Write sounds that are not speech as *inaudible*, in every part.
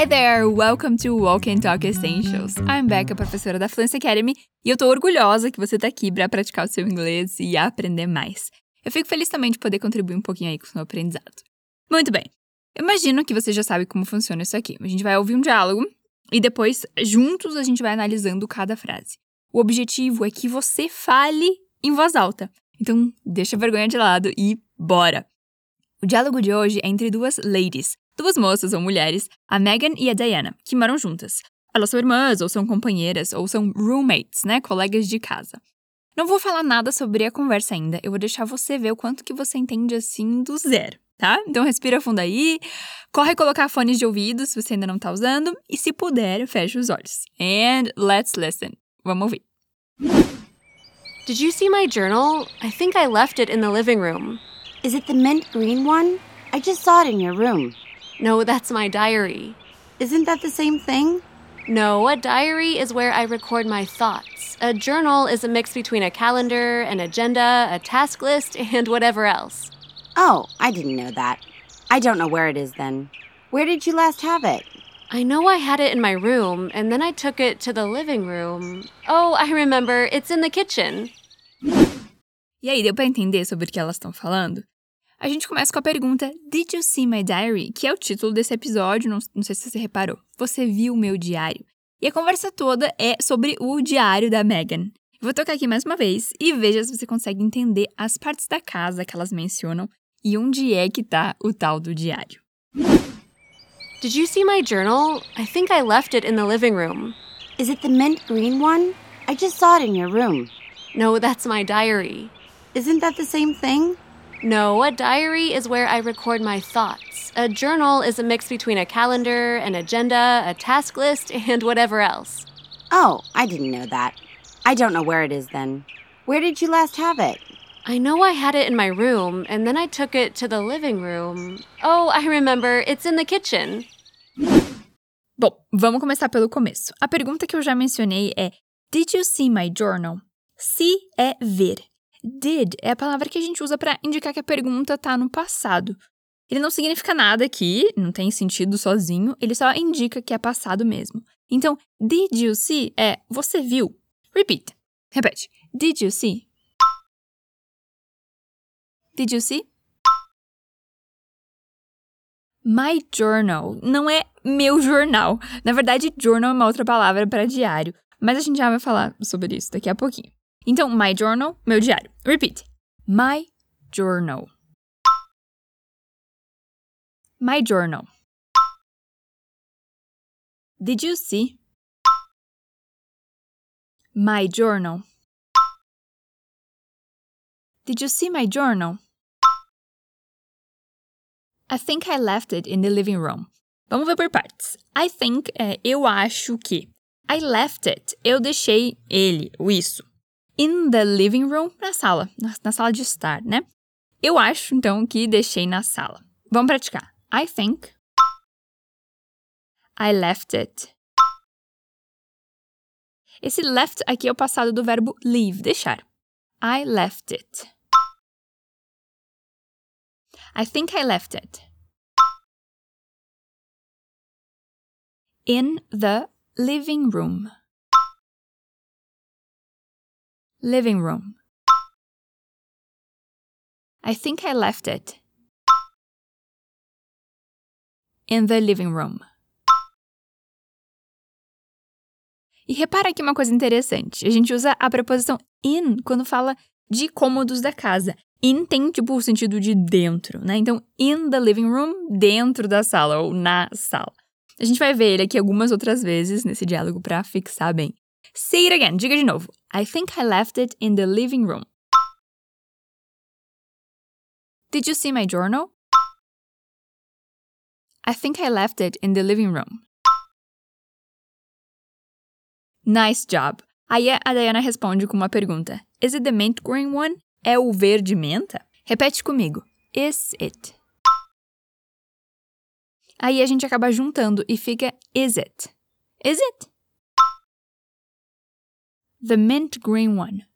Hi there, welcome to Walk and Talk Essentials. I'm Becca, professora da Fluency Academy, e eu tô orgulhosa que você tá aqui para praticar o seu inglês e aprender mais. Eu fico feliz também de poder contribuir um pouquinho aí com o seu aprendizado. Muito bem, imagino que você já sabe como funciona isso aqui. A gente vai ouvir um diálogo e depois, juntos, a gente vai analisando cada frase. O objetivo é que você fale em voz alta. Então, deixa a vergonha de lado e bora! O diálogo de hoje é entre duas ladies, duas moças ou mulheres, a Megan e a Diana, que moram juntas. Elas são irmãs, ou são companheiras, ou são roommates, né? Colegas de casa. Não vou falar nada sobre a conversa ainda, eu vou deixar você ver o quanto que você entende assim do zero, tá? Então respira fundo aí, corre colocar fones de ouvido se você ainda não tá usando, e se puder, feche os olhos. And let's listen. Vamos ouvir. Did you see my journal? I think I left it in the living room. Is it the mint green one? I just saw it in your room. No, that's my diary. Isn't that the same thing? No, a diary is where I record my thoughts. A journal is a mix between a calendar, an agenda, a task list, *laughs* and whatever else. Oh, I didn't know that. I don't know where it is then. Where did you last have it? I know I had it in my room, and then I took it to the living room. Oh, I remember. It's in the kitchen. E aí, deu para entender sobre o que elas estão falando? A gente começa com a pergunta Did you see my diary? Que é o título desse episódio, não, não sei se você reparou. Você viu o meu diário? E a conversa toda é sobre o diário da Megan. Vou tocar aqui mais uma vez e veja se você consegue entender as partes da casa que elas mencionam e onde é que tá o tal do diário. Did you see my journal? I think I left it in the living room. Is it the mint green one? I just saw it in your room. No, that's my diary. Isn't that the same thing? No, a diary is where I record my thoughts. A journal is a mix between a calendar, an agenda, a task list, *laughs* and whatever else. Oh, I didn't know that. I don't know where it is then. Where did you last have it? I know I had it in my room, and then I took it to the living room. Oh, I remember. It's in the kitchen. Bom, vamos começar pelo começo. A pergunta que eu já mencionei é: Did you see my journal? See é ver. Did é a palavra que a gente usa para indicar que a pergunta está no passado. Ele não significa nada aqui, não tem sentido sozinho, ele só indica que é passado mesmo. Então, did you see é você viu. Repeat. Repete. Did you see? Did you see? My journal não é meu jornal. Na verdade, journal é uma outra palavra para diário, mas a gente já vai falar sobre isso daqui a pouquinho. Então, my journal, meu diário. Repeat. My journal. My journal. Did you see? My journal. Did you see my journal? I think I left it in the living room. Vamos ver por partes. I think é eu acho que. I left it. Eu deixei ele, o isso. In the living room, na sala, na, sala de estar, né? Eu acho, então, que deixei na sala. Vamos praticar. I think I left it. Esse left aqui é o passado do verbo leave, deixar. I left it. I think I left it. In the living room. Living room. I think I left it. In the living room. E repara aqui uma coisa interessante. A gente usa a preposição in quando fala de cômodos da casa. In tem, tipo, o sentido de dentro, né? Então, in the living room, dentro da sala, ou na sala. A gente vai ver ele aqui algumas outras vezes nesse diálogo para fixar bem. Say it again, diga de novo. I think I left it in the living room. Did you see my journal? I think I left it in the living room. Nice job. Aí a Diana responde com uma pergunta. Is it the mint green one? É o verde menta? Repete comigo. Is it? Aí a gente acaba juntando e fica is it? Is it? The mint green one.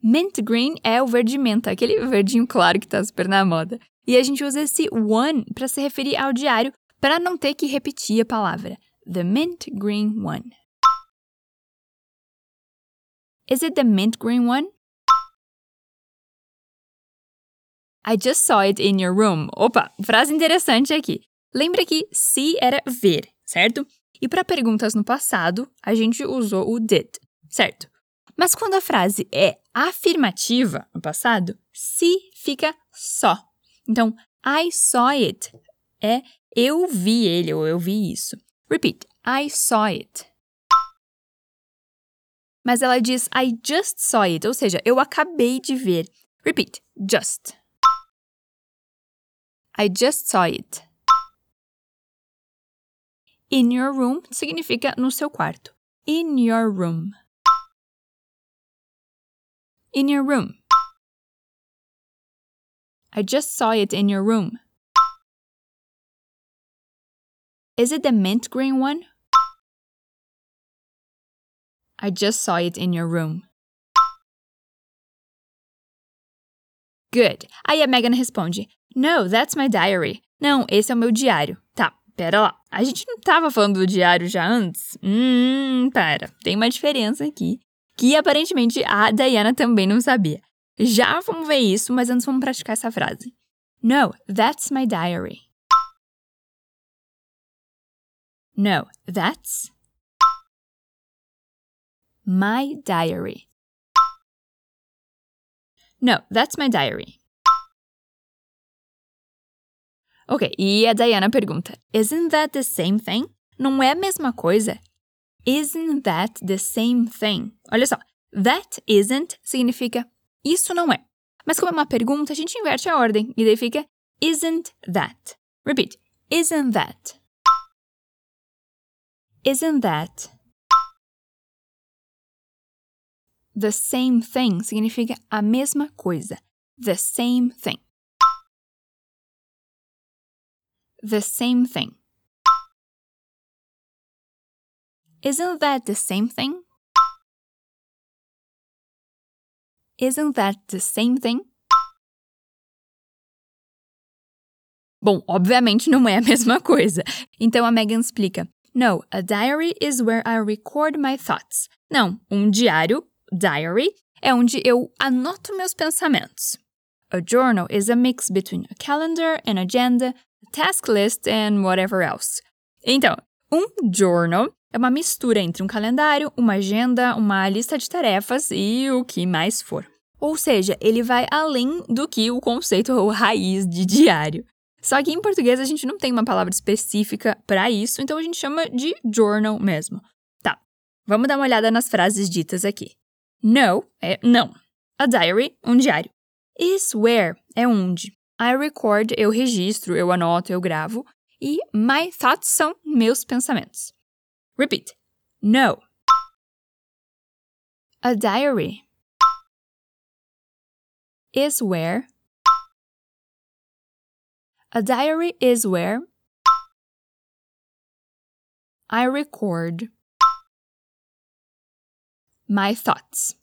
Mint green é o verde menta, aquele verdinho claro que tá super na moda. E a gente usa esse one para se referir ao diário para não ter que repetir a palavra. The mint green one. Is it the mint green one? I just saw it in your room. Opa, frase interessante aqui. Lembra que see era ver, certo? E para perguntas no passado, a gente usou o did, certo? Mas quando a frase é afirmativa no passado, se fica só. Então, I saw it é eu vi ele ou eu vi isso. Repeat, I saw it. Mas ela diz I just saw it, ou seja, eu acabei de ver. Repeat, just. I just saw it. In your room significa no seu quarto. In your room. In your room. I just saw it in your room. Is it the mint green one? I just saw it in your room. Good. Aí a Megan responde: No, that's my diary. Não, esse é o meu diário. Pera lá. A gente não tava falando do diário já antes? Hum, pera. Tem uma diferença aqui. Que aparentemente a Diana também não sabia. Já vamos ver isso, mas antes vamos praticar essa frase. No, that's my diary. No, that's my diary. No, that's my diary. Ok, e a Diana pergunta: Isn't that the same thing? Não é a mesma coisa? Isn't that the same thing? Olha só, that isn't significa isso não é. Mas como é uma pergunta, a gente inverte a ordem e daí fica isn't that. Repeat. Isn't that. Isn't that. The same thing significa a mesma coisa. The same thing. The same thing. Isn't that the same thing? Isn't that the same thing? Bom, obviamente não é a *laughs* mesma coisa. Então a Megan explica: No, a diary is where I record my thoughts. Não, um diário, diary, é onde eu anoto meus pensamentos. A journal is a mix between a calendar, an agenda, task list and whatever else. Então, um journal é uma mistura entre um calendário, uma agenda, uma lista de tarefas e o que mais for. Ou seja, ele vai além do que o conceito ou raiz de diário. Só que em português a gente não tem uma palavra específica para isso, então a gente chama de journal mesmo. Tá, vamos dar uma olhada nas frases ditas aqui. No é não. A diary, um diário. Is where é onde. I record, eu registro, eu anoto, eu gravo. E my thoughts são meus pensamentos. Repeat. No. A diary is where. A diary is where I record my thoughts.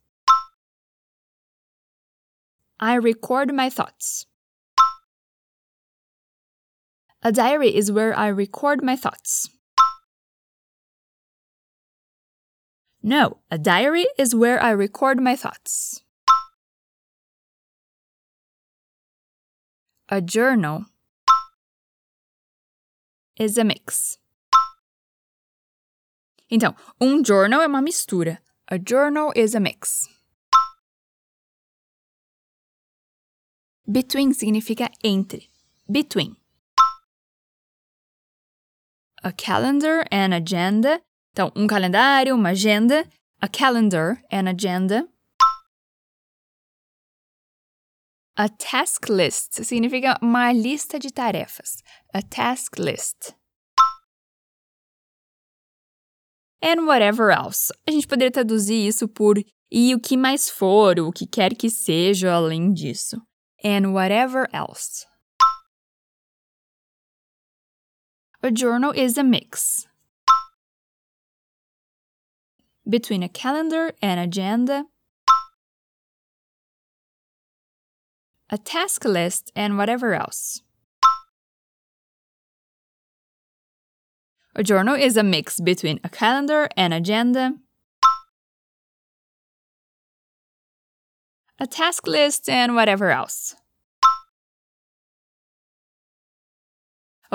I record my thoughts. A diary is where I record my thoughts. No, a diary is where I record my thoughts. A journal is a mix. Então, um journal é uma mistura. A journal is a mix. Between significa entre. Between. A calendar and agenda então, um calendário, uma agenda, a calendar, an agenda. A task list significa uma lista de tarefas. A task list. And whatever else. A gente poderia traduzir isso por e o que mais for, o que quer que seja além disso. And whatever else. A journal is a mix between a calendar and agenda a task list, and whatever else. A journal is a mix between a calendar and agenda, a task list, and whatever else.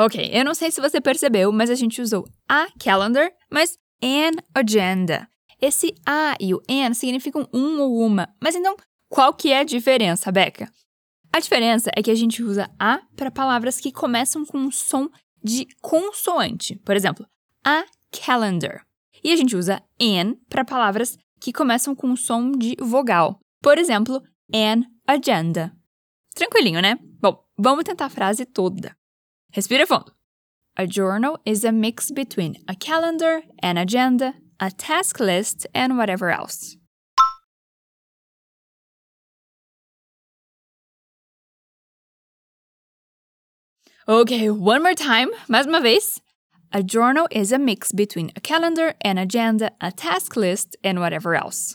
Ok, eu não sei se você percebeu, mas a gente usou a calendar, mas an agenda. Esse a e o an significam um ou uma, mas então qual que é a diferença, Becca? A diferença é que a gente usa a para palavras que começam com um som de consoante. Por exemplo, a calendar. E a gente usa an para palavras que começam com um som de vogal. Por exemplo, an agenda. Tranquilinho, né? Bom, vamos tentar a frase toda. Respira beautiful. A journal is a mix between a calendar, an agenda, a task list, and whatever else. Okay, one more time, mais uma vez. A journal is a mix between a calendar, an agenda, a task list, and whatever else.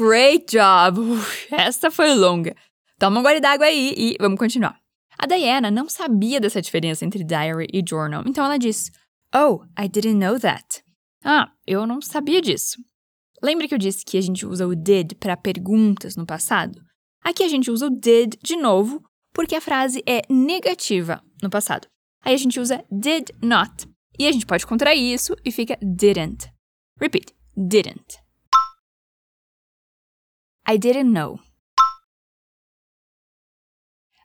Great job! Uf, essa foi longa. Toma um gole d'água aí e vamos continuar. A Diana não sabia dessa diferença entre diary e journal, então ela disse: Oh, I didn't know that. Ah, eu não sabia disso. Lembra que eu disse que a gente usa o did para perguntas no passado? Aqui a gente usa o did de novo porque a frase é negativa no passado. Aí a gente usa did not. E a gente pode contrair isso e fica didn't. Repeat: didn't. I didn't know.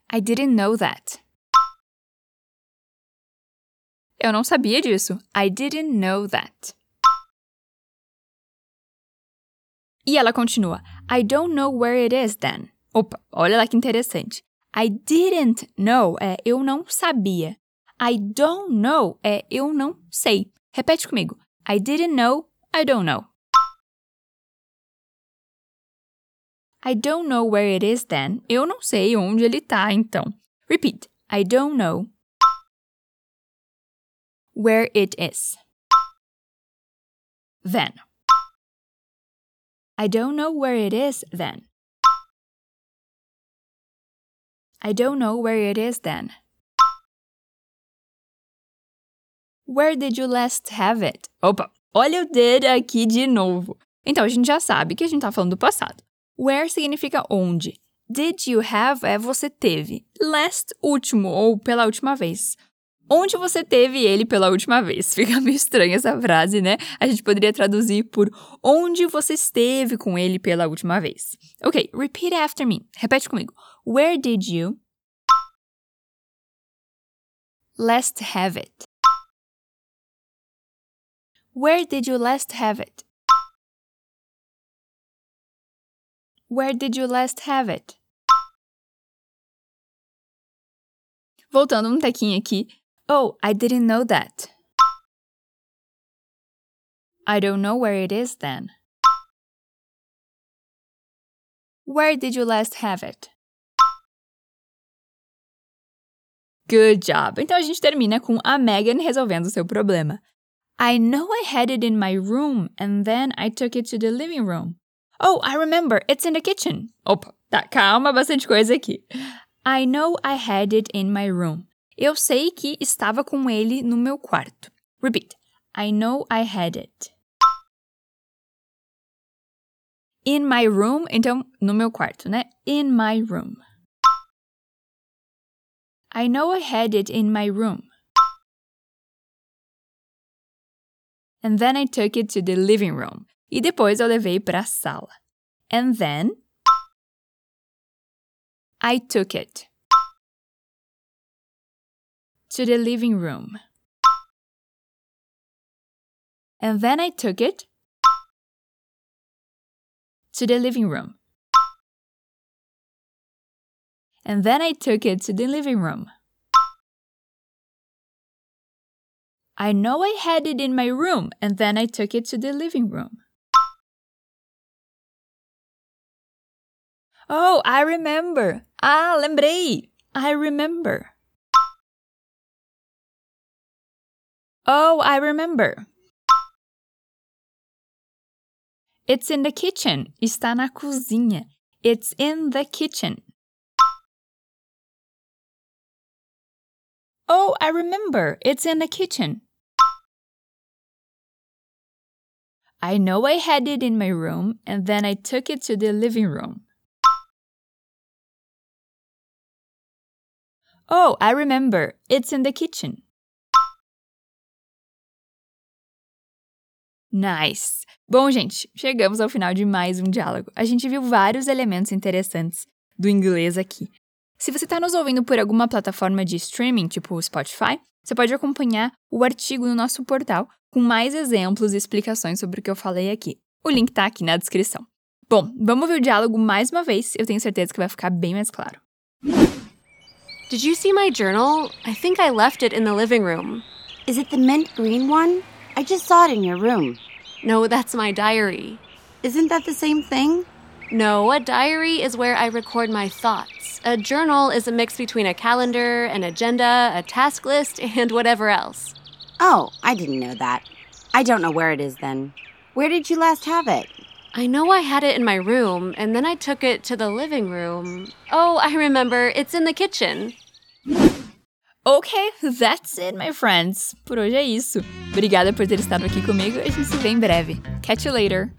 I didn't know that. Eu não sabia disso. I didn't know that. E ela continua. I don't know where it is then. Opa, olha lá que interessante. I didn't know é eu não sabia. I don't know é eu não sei. Repete comigo. I didn't know, I don't know. I don't know where it is then. Eu não sei onde ele tá, então. Repeat. I don't know where it is. Then. I don't know where it is then. I don't know where it is then. Where did you last have it? Opa, olha o did aqui de novo. Então a gente já sabe que a gente tá falando do passado. Where significa onde. Did you have é você teve. Last, último ou pela última vez. Onde você teve ele pela última vez? *laughs* Fica meio estranha essa frase, né? A gente poderia traduzir por onde você esteve com ele pela última vez. Ok, repeat after me. Repete comigo. Where did you last have it? Where did you last have it? Where did you last have it? Voltando um tequinho aqui. Oh, I didn't know that. I don't know where it is then. Where did you last have it? Good job! Então a gente termina com a Megan resolvendo seu problema. I know I had it in my room and then I took it to the living room. Oh, I remember, it's in the kitchen. Opa, tá, calma, bastante coisa aqui. I know I had it in my room. Eu sei que estava com ele no meu quarto. Repeat. I know I had it. In my room, então no meu quarto, né? In my room. I know I had it in my room. And then I took it to the living room. E depois eu levei para a sala. And then I took it to the living room. And then I took it to the living room. And then I took it to the living room. I know I had it in my room, and then I took it to the living room. Oh, I remember. Ah, lembrei. I remember. Oh, I remember. It's in the kitchen. Está na cozinha. It's in the kitchen. Oh, I remember. It's in the kitchen. I know I had it in my room and then I took it to the living room. Oh, I remember. It's in the kitchen. Nice! Bom, gente, chegamos ao final de mais um diálogo. A gente viu vários elementos interessantes do inglês aqui. Se você está nos ouvindo por alguma plataforma de streaming, tipo o Spotify, você pode acompanhar o artigo no nosso portal com mais exemplos e explicações sobre o que eu falei aqui. O link está aqui na descrição. Bom, vamos ver o diálogo mais uma vez, eu tenho certeza que vai ficar bem mais claro. Did you see my journal? I think I left it in the living room. Is it the mint green one? I just saw it in your room. No, that's my diary. Isn't that the same thing? No, a diary is where I record my thoughts. A journal is a mix between a calendar, an agenda, a task list, *laughs* and whatever else. Oh, I didn't know that. I don't know where it is then. Where did you last have it? I know I had it in my room, and then I took it to the living room. Oh, I remember. It's in the kitchen. Ok, that's it, my friends. Por hoje é isso. Obrigada por ter estado aqui comigo. A gente se vê em breve. Catch you later.